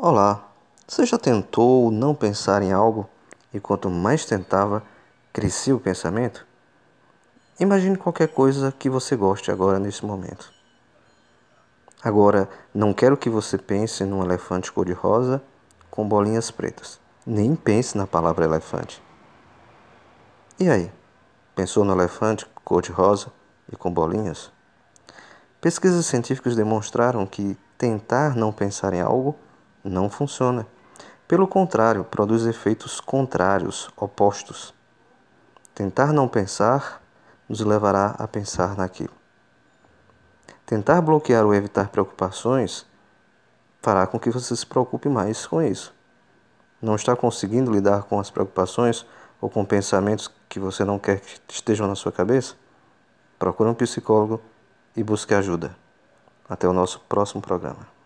Olá, você já tentou não pensar em algo e quanto mais tentava, crescia o pensamento? Imagine qualquer coisa que você goste agora nesse momento. Agora, não quero que você pense num elefante cor-de-rosa com bolinhas pretas. Nem pense na palavra elefante. E aí? Pensou no elefante cor-de-rosa e com bolinhas? Pesquisas científicas demonstraram que tentar não pensar em algo não funciona. Pelo contrário, produz efeitos contrários, opostos. Tentar não pensar nos levará a pensar naquilo. Tentar bloquear ou evitar preocupações fará com que você se preocupe mais com isso. Não está conseguindo lidar com as preocupações ou com pensamentos que você não quer que estejam na sua cabeça? Procure um psicólogo e busque ajuda. Até o nosso próximo programa.